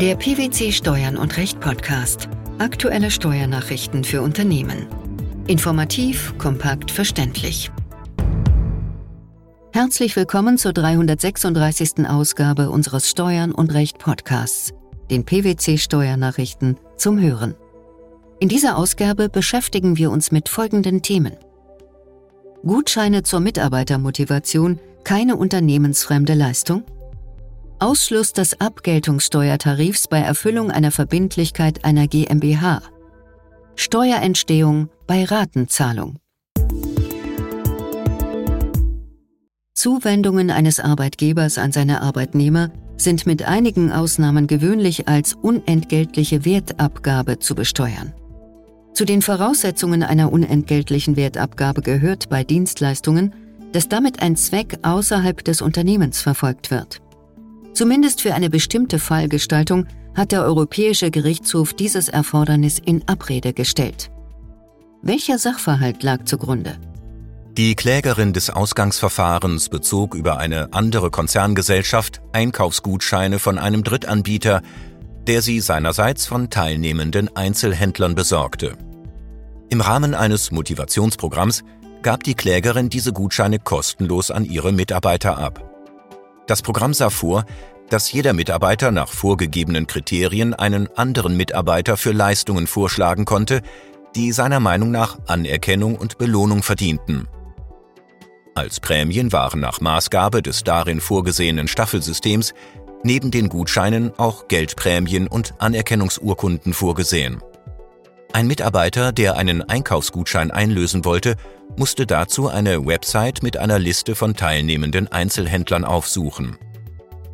Der PwC Steuern und Recht Podcast. Aktuelle Steuernachrichten für Unternehmen. Informativ, kompakt, verständlich. Herzlich willkommen zur 336. Ausgabe unseres Steuern und Recht Podcasts, den PwC Steuernachrichten zum Hören. In dieser Ausgabe beschäftigen wir uns mit folgenden Themen. Gutscheine zur Mitarbeitermotivation, keine unternehmensfremde Leistung? Ausschluss des Abgeltungssteuertarifs bei Erfüllung einer Verbindlichkeit einer GmbH. Steuerentstehung bei Ratenzahlung. Zuwendungen eines Arbeitgebers an seine Arbeitnehmer sind mit einigen Ausnahmen gewöhnlich als unentgeltliche Wertabgabe zu besteuern. Zu den Voraussetzungen einer unentgeltlichen Wertabgabe gehört bei Dienstleistungen, dass damit ein Zweck außerhalb des Unternehmens verfolgt wird. Zumindest für eine bestimmte Fallgestaltung hat der Europäische Gerichtshof dieses Erfordernis in Abrede gestellt. Welcher Sachverhalt lag zugrunde? Die Klägerin des Ausgangsverfahrens bezog über eine andere Konzerngesellschaft Einkaufsgutscheine von einem Drittanbieter, der sie seinerseits von teilnehmenden Einzelhändlern besorgte. Im Rahmen eines Motivationsprogramms gab die Klägerin diese Gutscheine kostenlos an ihre Mitarbeiter ab. Das Programm sah vor, dass jeder Mitarbeiter nach vorgegebenen Kriterien einen anderen Mitarbeiter für Leistungen vorschlagen konnte, die seiner Meinung nach Anerkennung und Belohnung verdienten. Als Prämien waren nach Maßgabe des darin vorgesehenen Staffelsystems neben den Gutscheinen auch Geldprämien und Anerkennungsurkunden vorgesehen. Ein Mitarbeiter, der einen Einkaufsgutschein einlösen wollte, musste dazu eine Website mit einer Liste von teilnehmenden Einzelhändlern aufsuchen.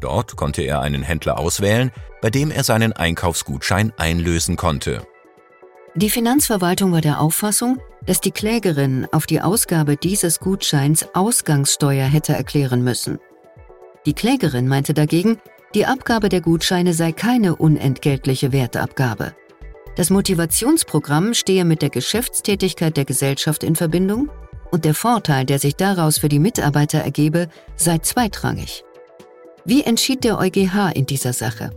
Dort konnte er einen Händler auswählen, bei dem er seinen Einkaufsgutschein einlösen konnte. Die Finanzverwaltung war der Auffassung, dass die Klägerin auf die Ausgabe dieses Gutscheins Ausgangssteuer hätte erklären müssen. Die Klägerin meinte dagegen, die Abgabe der Gutscheine sei keine unentgeltliche Wertabgabe. Das Motivationsprogramm stehe mit der Geschäftstätigkeit der Gesellschaft in Verbindung und der Vorteil, der sich daraus für die Mitarbeiter ergebe, sei zweitrangig. Wie entschied der EuGH in dieser Sache?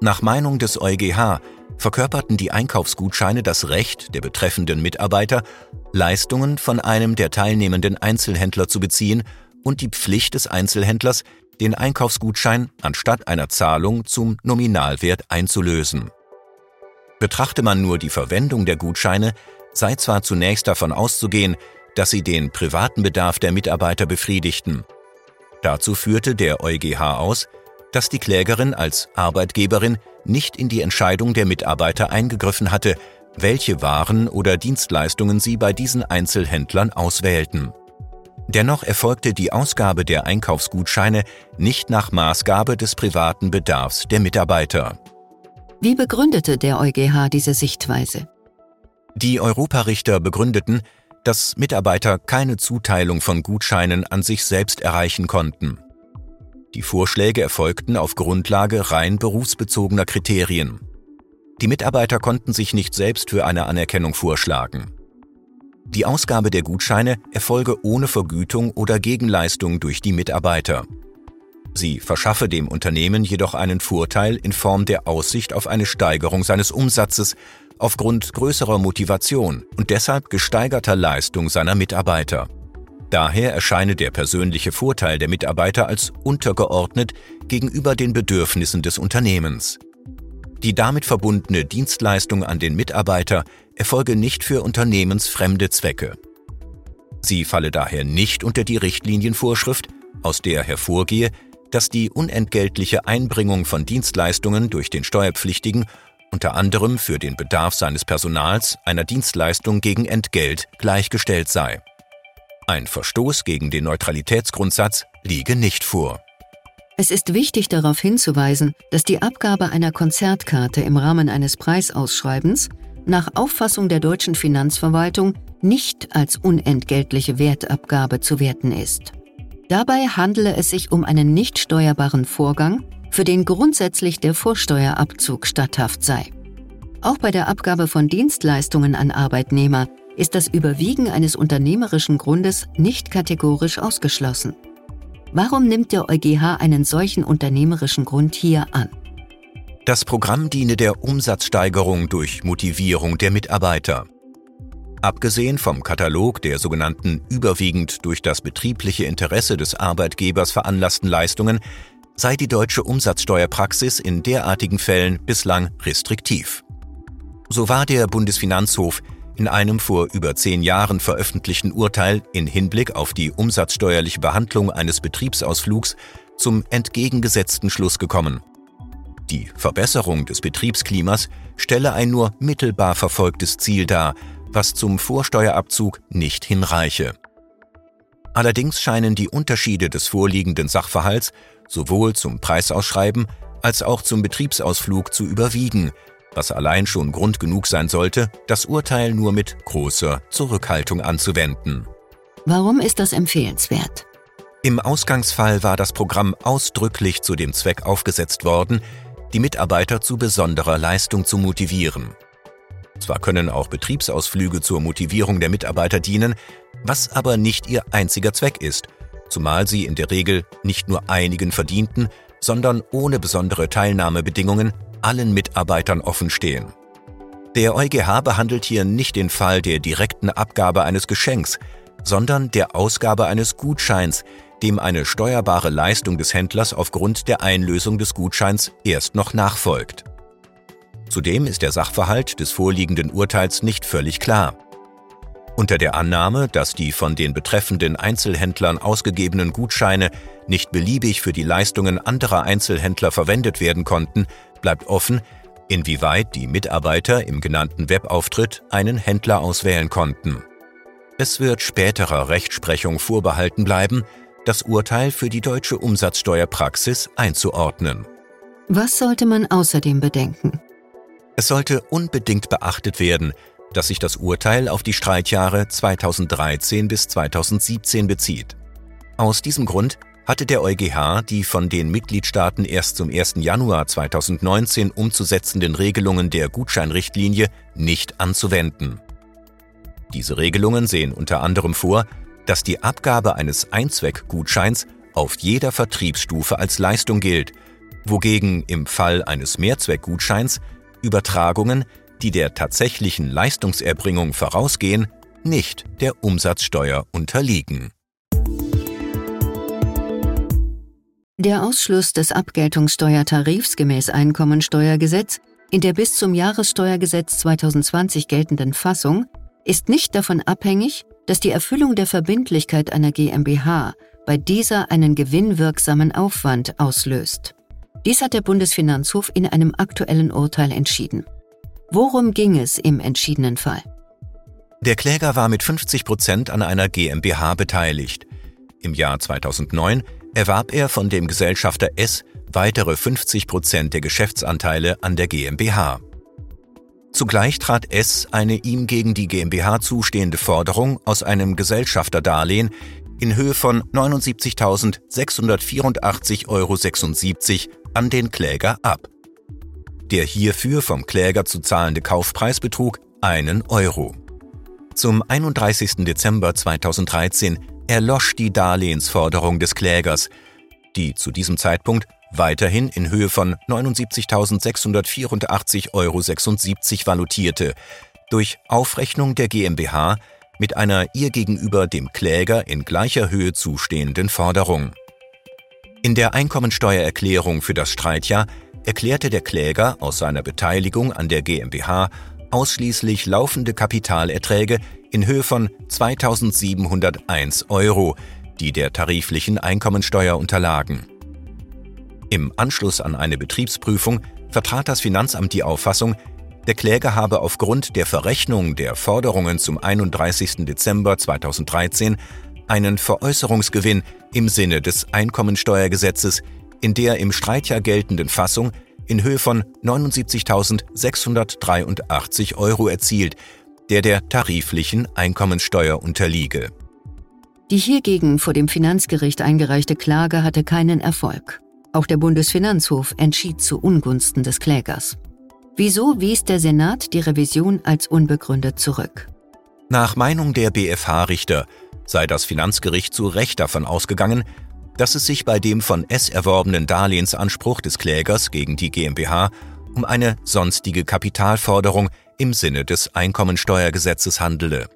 Nach Meinung des EuGH verkörperten die Einkaufsgutscheine das Recht der betreffenden Mitarbeiter, Leistungen von einem der teilnehmenden Einzelhändler zu beziehen und die Pflicht des Einzelhändlers, den Einkaufsgutschein anstatt einer Zahlung zum Nominalwert einzulösen. Betrachte man nur die Verwendung der Gutscheine, sei zwar zunächst davon auszugehen, dass sie den privaten Bedarf der Mitarbeiter befriedigten. Dazu führte der EuGH aus, dass die Klägerin als Arbeitgeberin nicht in die Entscheidung der Mitarbeiter eingegriffen hatte, welche Waren oder Dienstleistungen sie bei diesen Einzelhändlern auswählten. Dennoch erfolgte die Ausgabe der Einkaufsgutscheine nicht nach Maßgabe des privaten Bedarfs der Mitarbeiter. Wie begründete der EuGH diese Sichtweise? Die Europarichter begründeten, dass Mitarbeiter keine Zuteilung von Gutscheinen an sich selbst erreichen konnten. Die Vorschläge erfolgten auf Grundlage rein berufsbezogener Kriterien. Die Mitarbeiter konnten sich nicht selbst für eine Anerkennung vorschlagen. Die Ausgabe der Gutscheine erfolge ohne Vergütung oder Gegenleistung durch die Mitarbeiter. Sie verschaffe dem Unternehmen jedoch einen Vorteil in Form der Aussicht auf eine Steigerung seines Umsatzes aufgrund größerer Motivation und deshalb gesteigerter Leistung seiner Mitarbeiter. Daher erscheine der persönliche Vorteil der Mitarbeiter als untergeordnet gegenüber den Bedürfnissen des Unternehmens. Die damit verbundene Dienstleistung an den Mitarbeiter erfolge nicht für unternehmensfremde Zwecke. Sie falle daher nicht unter die Richtlinienvorschrift, aus der hervorgehe, dass die unentgeltliche Einbringung von Dienstleistungen durch den Steuerpflichtigen unter anderem für den Bedarf seines Personals einer Dienstleistung gegen Entgelt gleichgestellt sei. Ein Verstoß gegen den Neutralitätsgrundsatz liege nicht vor. Es ist wichtig darauf hinzuweisen, dass die Abgabe einer Konzertkarte im Rahmen eines Preisausschreibens nach Auffassung der deutschen Finanzverwaltung nicht als unentgeltliche Wertabgabe zu werten ist. Dabei handele es sich um einen nicht steuerbaren Vorgang, für den grundsätzlich der Vorsteuerabzug statthaft sei. Auch bei der Abgabe von Dienstleistungen an Arbeitnehmer ist das Überwiegen eines unternehmerischen Grundes nicht kategorisch ausgeschlossen. Warum nimmt der EuGH einen solchen unternehmerischen Grund hier an? Das Programm diene der Umsatzsteigerung durch Motivierung der Mitarbeiter. Abgesehen vom Katalog der sogenannten überwiegend durch das betriebliche Interesse des Arbeitgebers veranlassten Leistungen sei die deutsche Umsatzsteuerpraxis in derartigen Fällen bislang restriktiv. So war der Bundesfinanzhof in einem vor über zehn Jahren veröffentlichten Urteil in Hinblick auf die umsatzsteuerliche Behandlung eines Betriebsausflugs zum entgegengesetzten Schluss gekommen. Die Verbesserung des Betriebsklimas stelle ein nur mittelbar verfolgtes Ziel dar, was zum Vorsteuerabzug nicht hinreiche. Allerdings scheinen die Unterschiede des vorliegenden Sachverhalts sowohl zum Preisausschreiben als auch zum Betriebsausflug zu überwiegen, was allein schon Grund genug sein sollte, das Urteil nur mit großer Zurückhaltung anzuwenden. Warum ist das empfehlenswert? Im Ausgangsfall war das Programm ausdrücklich zu dem Zweck aufgesetzt worden, die Mitarbeiter zu besonderer Leistung zu motivieren. Zwar können auch Betriebsausflüge zur Motivierung der Mitarbeiter dienen, was aber nicht ihr einziger Zweck ist, zumal sie in der Regel nicht nur einigen verdienten, sondern ohne besondere Teilnahmebedingungen allen Mitarbeitern offenstehen. Der EuGH behandelt hier nicht den Fall der direkten Abgabe eines Geschenks, sondern der Ausgabe eines Gutscheins, dem eine steuerbare Leistung des Händlers aufgrund der Einlösung des Gutscheins erst noch nachfolgt. Zudem ist der Sachverhalt des vorliegenden Urteils nicht völlig klar. Unter der Annahme, dass die von den betreffenden Einzelhändlern ausgegebenen Gutscheine nicht beliebig für die Leistungen anderer Einzelhändler verwendet werden konnten, bleibt offen, inwieweit die Mitarbeiter im genannten Webauftritt einen Händler auswählen konnten. Es wird späterer Rechtsprechung vorbehalten bleiben, das Urteil für die deutsche Umsatzsteuerpraxis einzuordnen. Was sollte man außerdem bedenken? Es sollte unbedingt beachtet werden, dass sich das Urteil auf die Streitjahre 2013 bis 2017 bezieht. Aus diesem Grund hatte der EuGH die von den Mitgliedstaaten erst zum 1. Januar 2019 umzusetzenden Regelungen der Gutscheinrichtlinie nicht anzuwenden. Diese Regelungen sehen unter anderem vor, dass die Abgabe eines Einzweckgutscheins auf jeder Vertriebsstufe als Leistung gilt, wogegen im Fall eines Mehrzweckgutscheins Übertragungen, die der tatsächlichen Leistungserbringung vorausgehen, nicht der Umsatzsteuer unterliegen. Der Ausschluss des Abgeltungssteuertarifs gemäß Einkommensteuergesetz in der bis zum Jahressteuergesetz 2020 geltenden Fassung ist nicht davon abhängig, dass die Erfüllung der Verbindlichkeit einer GmbH bei dieser einen gewinnwirksamen Aufwand auslöst. Dies hat der Bundesfinanzhof in einem aktuellen Urteil entschieden. Worum ging es im entschiedenen Fall? Der Kläger war mit 50 Prozent an einer GmbH beteiligt. Im Jahr 2009 erwarb er von dem Gesellschafter S weitere 50 Prozent der Geschäftsanteile an der GmbH. Zugleich trat S eine ihm gegen die GmbH zustehende Forderung aus einem Gesellschafterdarlehen in Höhe von 79.684,76 Euro an den Kläger ab. Der hierfür vom Kläger zu zahlende Kaufpreis betrug einen Euro. Zum 31. Dezember 2013 erlosch die Darlehensforderung des Klägers, die zu diesem Zeitpunkt weiterhin in Höhe von 79.684,76 Euro valutierte, durch Aufrechnung der GmbH mit einer ihr gegenüber dem Kläger in gleicher Höhe zustehenden Forderung. In der Einkommensteuererklärung für das Streitjahr erklärte der Kläger aus seiner Beteiligung an der GmbH ausschließlich laufende Kapitalerträge in Höhe von 2.701 Euro, die der tariflichen Einkommensteuer unterlagen. Im Anschluss an eine Betriebsprüfung vertrat das Finanzamt die Auffassung, der Kläger habe aufgrund der Verrechnung der Forderungen zum 31. Dezember 2013 einen Veräußerungsgewinn im Sinne des Einkommensteuergesetzes in der im Streitjahr geltenden Fassung in Höhe von 79.683 Euro erzielt, der der tariflichen Einkommensteuer unterliege. Die hiergegen vor dem Finanzgericht eingereichte Klage hatte keinen Erfolg. Auch der Bundesfinanzhof entschied zu Ungunsten des Klägers. Wieso wies der Senat die Revision als unbegründet zurück? Nach Meinung der BFH-Richter sei das Finanzgericht zu Recht davon ausgegangen, dass es sich bei dem von S erworbenen Darlehensanspruch des Klägers gegen die GmbH um eine sonstige Kapitalforderung im Sinne des Einkommensteuergesetzes handele.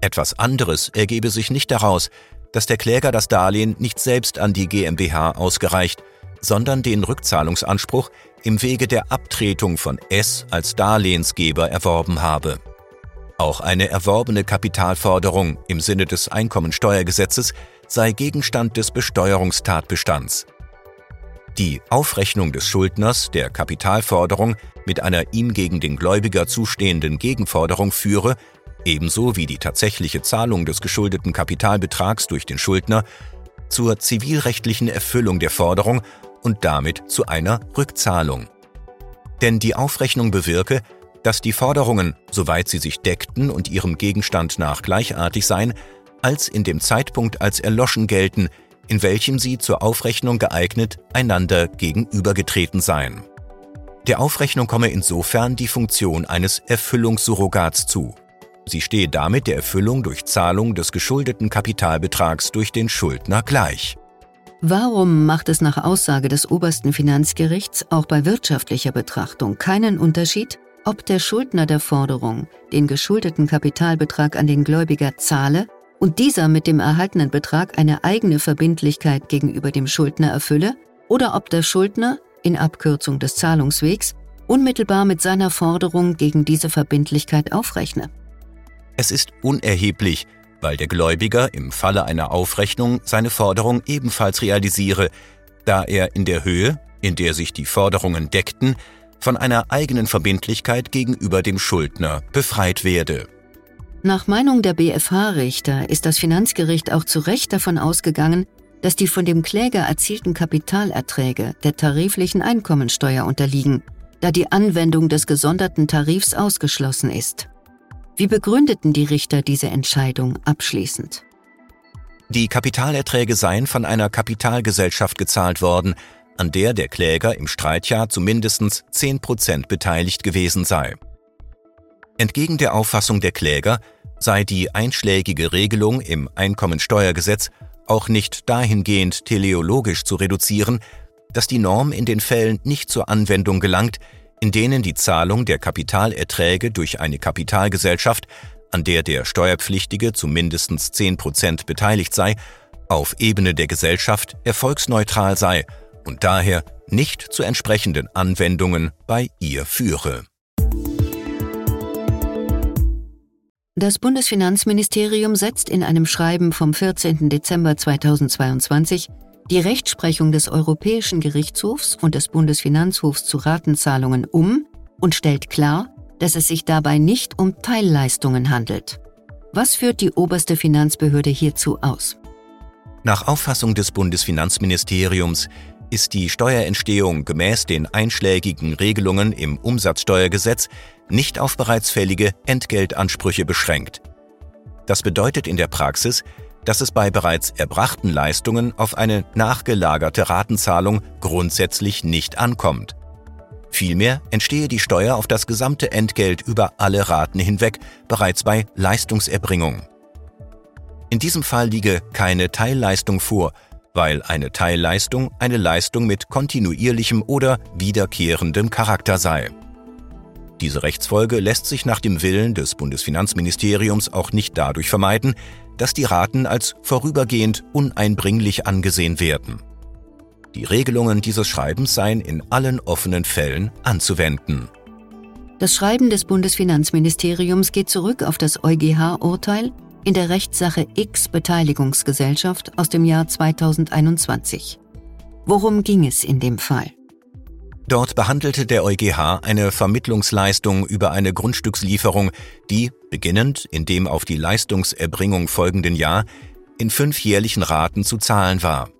Etwas anderes ergebe sich nicht daraus, dass der Kläger das Darlehen nicht selbst an die GmbH ausgereicht, sondern den Rückzahlungsanspruch im Wege der Abtretung von S als Darlehensgeber erworben habe. Auch eine erworbene Kapitalforderung im Sinne des Einkommensteuergesetzes sei Gegenstand des Besteuerungstatbestands. Die Aufrechnung des Schuldners der Kapitalforderung mit einer ihm gegen den Gläubiger zustehenden Gegenforderung führe, ebenso wie die tatsächliche Zahlung des geschuldeten Kapitalbetrags durch den Schuldner, zur zivilrechtlichen Erfüllung der Forderung und damit zu einer Rückzahlung. Denn die Aufrechnung bewirke, dass die Forderungen, soweit sie sich deckten und ihrem Gegenstand nach gleichartig seien, als in dem Zeitpunkt als erloschen gelten, in welchem sie zur Aufrechnung geeignet einander gegenübergetreten seien. Der Aufrechnung komme insofern die Funktion eines Erfüllungssurrogats zu. Sie stehe damit der Erfüllung durch Zahlung des geschuldeten Kapitalbetrags durch den Schuldner gleich. Warum macht es nach Aussage des obersten Finanzgerichts auch bei wirtschaftlicher Betrachtung keinen Unterschied, ob der Schuldner der Forderung den geschuldeten Kapitalbetrag an den Gläubiger zahle und dieser mit dem erhaltenen Betrag eine eigene Verbindlichkeit gegenüber dem Schuldner erfülle, oder ob der Schuldner, in Abkürzung des Zahlungswegs, unmittelbar mit seiner Forderung gegen diese Verbindlichkeit aufrechne. Es ist unerheblich, weil der Gläubiger im Falle einer Aufrechnung seine Forderung ebenfalls realisiere, da er in der Höhe, in der sich die Forderungen deckten, von einer eigenen Verbindlichkeit gegenüber dem Schuldner befreit werde. Nach Meinung der BFH-Richter ist das Finanzgericht auch zu Recht davon ausgegangen, dass die von dem Kläger erzielten Kapitalerträge der tariflichen Einkommensteuer unterliegen, da die Anwendung des gesonderten Tarifs ausgeschlossen ist. Wie begründeten die Richter diese Entscheidung abschließend? Die Kapitalerträge seien von einer Kapitalgesellschaft gezahlt worden, an der der Kläger im Streitjahr zu mindestens 10 Prozent beteiligt gewesen sei. Entgegen der Auffassung der Kläger sei die einschlägige Regelung im Einkommensteuergesetz auch nicht dahingehend teleologisch zu reduzieren, dass die Norm in den Fällen nicht zur Anwendung gelangt, in denen die Zahlung der Kapitalerträge durch eine Kapitalgesellschaft, an der der Steuerpflichtige zu mindestens 10 Prozent beteiligt sei, auf Ebene der Gesellschaft erfolgsneutral sei und daher nicht zu entsprechenden Anwendungen bei ihr führe. Das Bundesfinanzministerium setzt in einem Schreiben vom 14. Dezember 2022 die Rechtsprechung des Europäischen Gerichtshofs und des Bundesfinanzhofs zu Ratenzahlungen um und stellt klar, dass es sich dabei nicht um Teilleistungen handelt. Was führt die oberste Finanzbehörde hierzu aus? Nach Auffassung des Bundesfinanzministeriums ist die Steuerentstehung gemäß den einschlägigen Regelungen im Umsatzsteuergesetz nicht auf bereits fällige Entgeltansprüche beschränkt. Das bedeutet in der Praxis, dass es bei bereits erbrachten Leistungen auf eine nachgelagerte Ratenzahlung grundsätzlich nicht ankommt. Vielmehr entstehe die Steuer auf das gesamte Entgelt über alle Raten hinweg bereits bei Leistungserbringung. In diesem Fall liege keine Teilleistung vor, weil eine Teilleistung eine Leistung mit kontinuierlichem oder wiederkehrendem Charakter sei. Diese Rechtsfolge lässt sich nach dem Willen des Bundesfinanzministeriums auch nicht dadurch vermeiden, dass die Raten als vorübergehend uneinbringlich angesehen werden. Die Regelungen dieses Schreibens seien in allen offenen Fällen anzuwenden. Das Schreiben des Bundesfinanzministeriums geht zurück auf das EuGH-Urteil in der Rechtssache X Beteiligungsgesellschaft aus dem Jahr 2021. Worum ging es in dem Fall? Dort behandelte der EuGH eine Vermittlungsleistung über eine Grundstückslieferung, die, beginnend in dem auf die Leistungserbringung folgenden Jahr, in fünf jährlichen Raten zu zahlen war.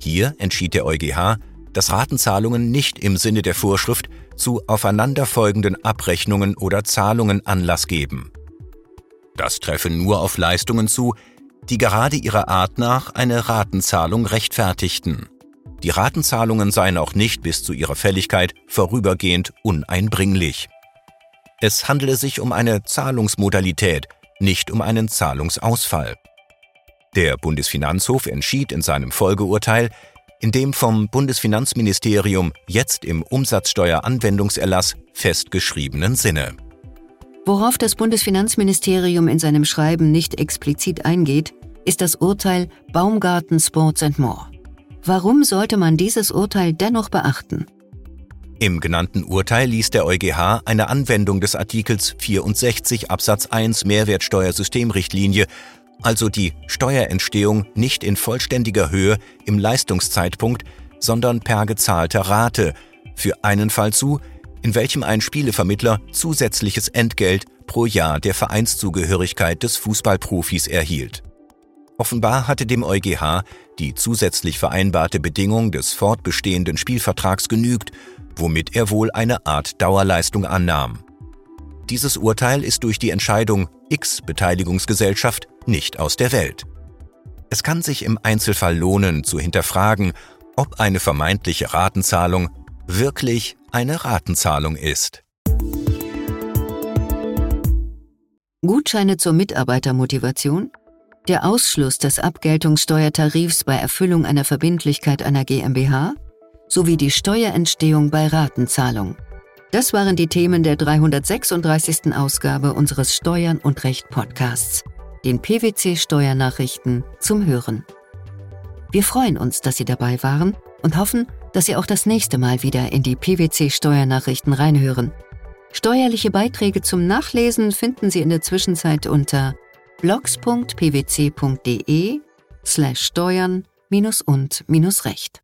Hier entschied der EuGH, dass Ratenzahlungen nicht im Sinne der Vorschrift zu aufeinanderfolgenden Abrechnungen oder Zahlungen Anlass geben. Das treffe nur auf Leistungen zu, die gerade ihrer Art nach eine Ratenzahlung rechtfertigten. Die Ratenzahlungen seien auch nicht bis zu ihrer Fälligkeit vorübergehend uneinbringlich. Es handele sich um eine Zahlungsmodalität, nicht um einen Zahlungsausfall. Der Bundesfinanzhof entschied in seinem Folgeurteil, in dem vom Bundesfinanzministerium jetzt im Umsatzsteueranwendungserlass festgeschriebenen Sinne. Worauf das Bundesfinanzministerium in seinem Schreiben nicht explizit eingeht, ist das Urteil Baumgarten Sports and More. Warum sollte man dieses Urteil dennoch beachten? Im genannten Urteil ließ der EuGH eine Anwendung des Artikels 64 Absatz 1 Mehrwertsteuersystemrichtlinie, also die Steuerentstehung nicht in vollständiger Höhe im Leistungszeitpunkt, sondern per gezahlter Rate, für einen Fall zu, in welchem ein Spielevermittler zusätzliches Entgelt pro Jahr der Vereinszugehörigkeit des Fußballprofis erhielt. Offenbar hatte dem EuGH die zusätzlich vereinbarte Bedingung des fortbestehenden Spielvertrags genügt, womit er wohl eine Art Dauerleistung annahm. Dieses Urteil ist durch die Entscheidung X Beteiligungsgesellschaft nicht aus der Welt. Es kann sich im Einzelfall lohnen zu hinterfragen, ob eine vermeintliche Ratenzahlung wirklich eine Ratenzahlung ist. Gutscheine zur Mitarbeitermotivation? Der Ausschluss des Abgeltungssteuertarifs bei Erfüllung einer Verbindlichkeit einer GmbH? Sowie die Steuerentstehung bei Ratenzahlung. Das waren die Themen der 336. Ausgabe unseres Steuern und Recht Podcasts, den PwC Steuernachrichten zum Hören. Wir freuen uns, dass Sie dabei waren und hoffen, dass Sie auch das nächste Mal wieder in die PwC Steuernachrichten reinhören. Steuerliche Beiträge zum Nachlesen finden Sie in der Zwischenzeit unter blogs.pwc.de slash steuern und recht.